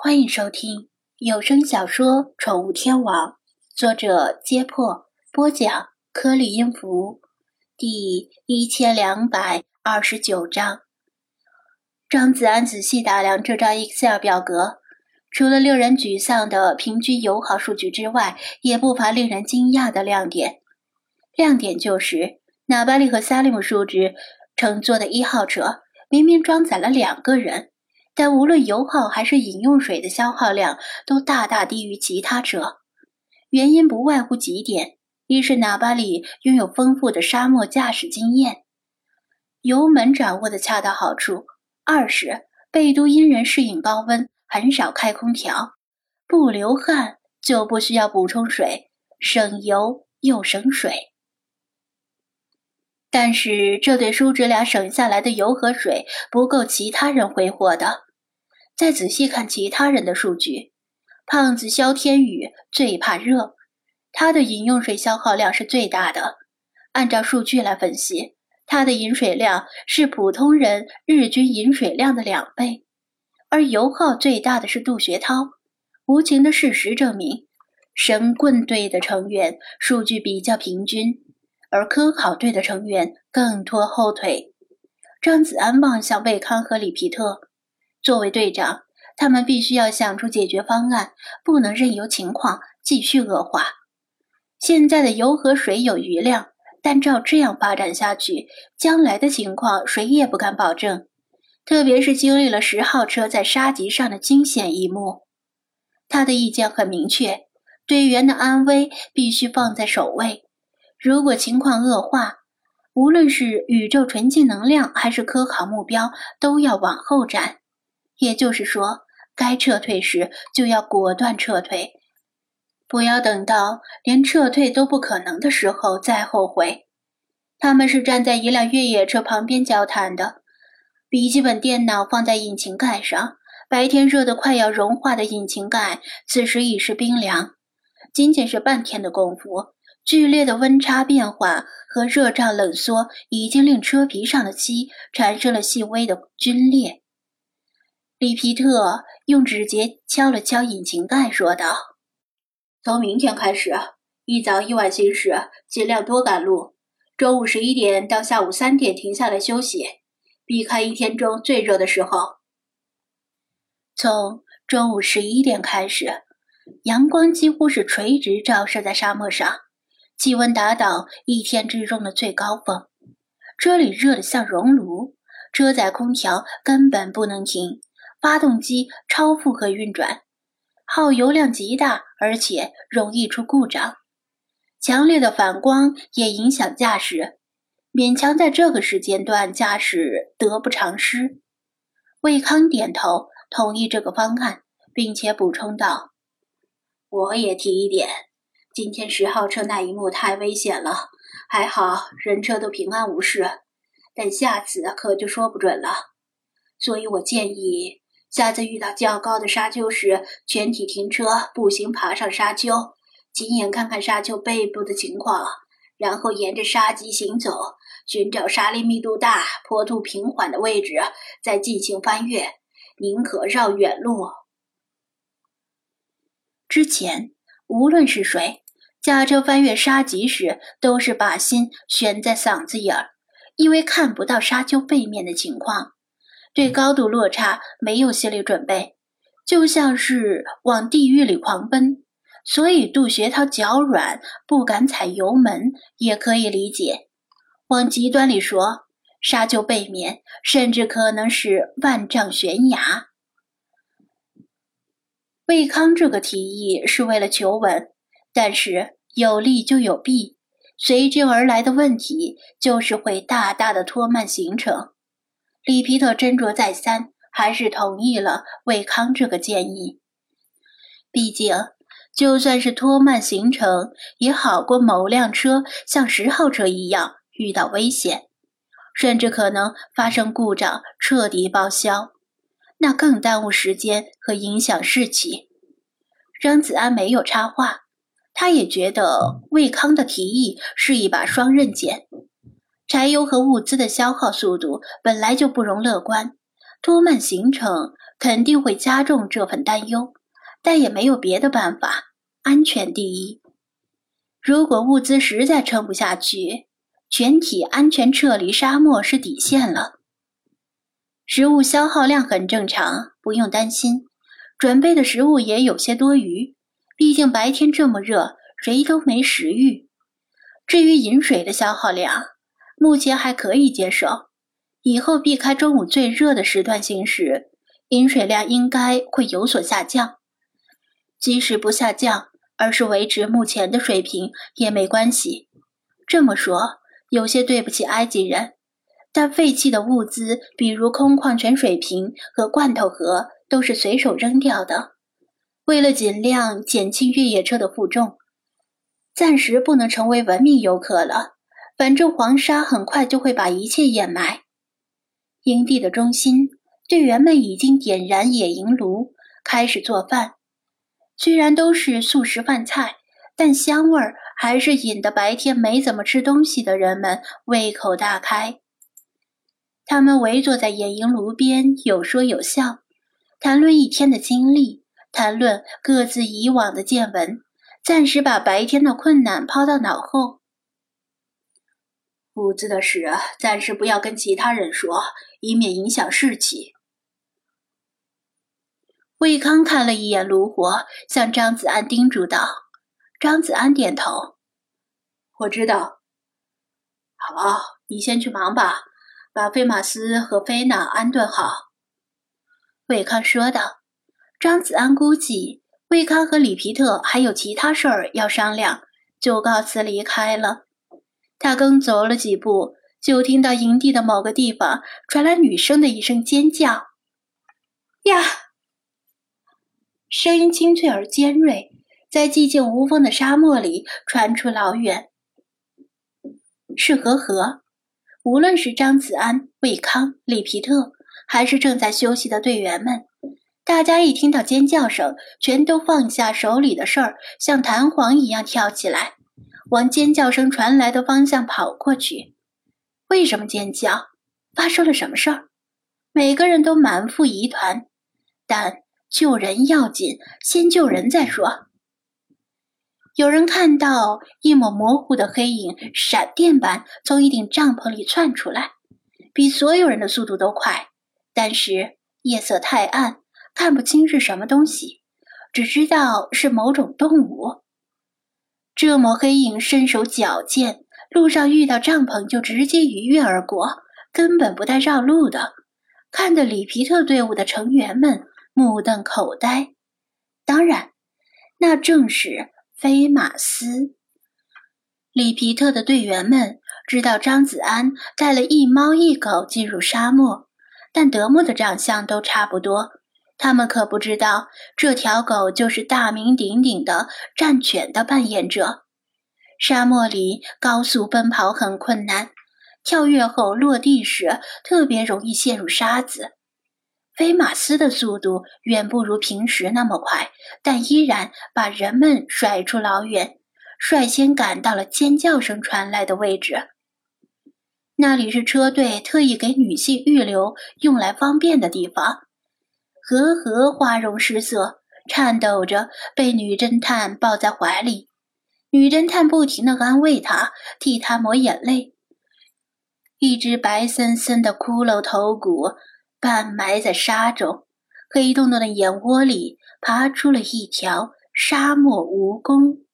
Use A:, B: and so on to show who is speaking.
A: 欢迎收听有声小说《宠物天王》，作者：揭破，播讲：颗粒音符，第一千两百二十九章。张子安仔细打量这张 Excel 表格，除了令人沮丧的平均油耗数据之外，也不乏令人惊讶的亮点。亮点就是纳巴利和萨利姆叔侄乘坐的一号车，明明装载了两个人。但无论油耗还是饮用水的消耗量都大大低于其他车，原因不外乎几点：一是纳巴里拥有丰富的沙漠驾驶经验，油门掌握的恰到好处；二是贝都因人适应高温，很少开空调，不流汗就不需要补充水，省油又省水。但是这对叔侄俩省下来的油和水不够其他人挥霍的。再仔细看其他人的数据，胖子肖天宇最怕热，他的饮用水消耗量是最大的。按照数据来分析，他的饮水量是普通人日均饮水量的两倍。而油耗最大的是杜学涛。无情的事实证明，神棍队的成员数据比较平均，而科考队的成员更拖后腿。张子安望向魏康和李皮特。作为队长，他们必须要想出解决方案，不能任由情况继续恶化。现在的油和水有余量，但照这样发展下去，将来的情况谁也不敢保证。特别是经历了十号车在沙棘上的惊险一幕，他的意见很明确：队员的安危必须放在首位。如果情况恶化，无论是宇宙纯净能量还是科考目标，都要往后站。也就是说，该撤退时就要果断撤退，不要等到连撤退都不可能的时候再后悔。他们是站在一辆越野车旁边交谈的，笔记本电脑放在引擎盖上，白天热得快要融化的引擎盖此时已是冰凉。仅仅是半天的功夫，剧烈的温差变化和热胀冷缩已经令车皮上的漆产生了细微的皲裂。里皮特用指节敲了敲引擎盖，说道：“从明天开始，一早一晚行驶，尽量多赶路。中午十一点到下午三点停下来休息，避开一天中最热的时候。从中午十一点开始，阳光几乎是垂直照射在沙漠上，气温达到一天之中的最高峰。这里热得像熔炉，车载空调根本不能停。”发动机超负荷运转，耗油量极大，而且容易出故障。强烈的反光也影响驾驶，勉强在这个时间段驾驶得不偿失。魏康点头同意这个方案，并且补充道：“我也提一点，今天十号车那一幕太危险了，还好人车都平安无事，但下次可就说不准了。所以我建议。”下次遇到较高的沙丘时，全体停车，步行爬上沙丘，亲眼看看沙丘背部的情况，然后沿着沙棘行走，寻找沙粒密度大、坡度平缓的位置，再进行翻越。宁可绕远路。之前无论是谁驾车翻越沙棘时，都是把心悬在嗓子眼儿，因为看不到沙丘背面的情况。对高度落差没有心理准备，就像是往地狱里狂奔，所以杜学涛脚软，不敢踩油门，也可以理解。往极端里说，沙丘背面甚至可能是万丈悬崖。魏康这个提议是为了求稳，但是有利就有弊，随之而来的问题就是会大大的拖慢行程。里皮特斟酌再三，还是同意了魏康这个建议。毕竟，就算是拖慢行程，也好过某辆车像十号车一样遇到危险，甚至可能发生故障，彻底报销，那更耽误时间和影响士气。张子安没有插话，他也觉得魏康的提议是一把双刃剑。柴油和物资的消耗速度本来就不容乐观，拖慢行程肯定会加重这份担忧，但也没有别的办法，安全第一。如果物资实在撑不下去，全体安全撤离沙漠是底线了。食物消耗量很正常，不用担心。准备的食物也有些多余，毕竟白天这么热，谁都没食欲。至于饮水的消耗量，目前还可以接受。以后避开中午最热的时段行驶，饮水量应该会有所下降。即使不下降，而是维持目前的水平也没关系。这么说有些对不起埃及人。但废弃的物资，比如空矿泉水瓶和罐头盒，都是随手扔掉的。为了尽量减轻越野车的负重，暂时不能成为文明游客了。反正黄沙很快就会把一切掩埋。营地的中心，队员们已经点燃野营炉，开始做饭。虽然都是素食饭菜，但香味儿还是引得白天没怎么吃东西的人们胃口大开。他们围坐在野营炉边，有说有笑，谈论一天的经历，谈论各自以往的见闻，暂时把白天的困难抛到脑后。物资的事，暂时不要跟其他人说，以免影响士气。魏康看了一眼炉火，向张子安叮嘱道：“张子安点头，我知道。好，你先去忙吧。”把菲马斯和菲娜安顿好，魏康说道。张子安估计魏康和里皮特还有其他事儿要商量，就告辞离开了。他刚走了几步，就听到营地的某个地方传来女生的一声尖叫：“呀！”声音清脆而尖锐，在寂静无风的沙漠里传出老远。是和和。无论是张子安、魏康、里皮特，还是正在休息的队员们，大家一听到尖叫声，全都放下手里的事儿，像弹簧一样跳起来，往尖叫声传来的方向跑过去。为什么尖叫？发生了什么事儿？每个人都满腹疑团，但救人要紧，先救人再说。有人看到一抹模糊的黑影，闪电般从一顶帐篷里窜出来，比所有人的速度都快。但是夜色太暗，看不清是什么东西，只知道是某种动物。这抹黑影身手矫健，路上遇到帐篷就直接一跃而过，根本不带绕路的，看得里皮特队伍的成员们目瞪口呆。当然，那正是。菲马斯、里皮特的队员们知道张子安带了一猫一狗进入沙漠，但德牧的长相都差不多。他们可不知道这条狗就是大名鼎鼎的战犬的扮演者。沙漠里高速奔跑很困难，跳跃后落地时特别容易陷入沙子。飞马斯的速度远不如平时那么快，但依然把人们甩出老远，率先赶到了尖叫声传来的位置。那里是车队特意给女性预留、用来方便的地方。和和花容失色，颤抖着被女侦探抱在怀里，女侦探不停地安慰她，替她抹眼泪。一只白森森的骷髅头骨。半埋在沙中，黑洞洞的眼窝里爬出了一条沙漠蜈蚣。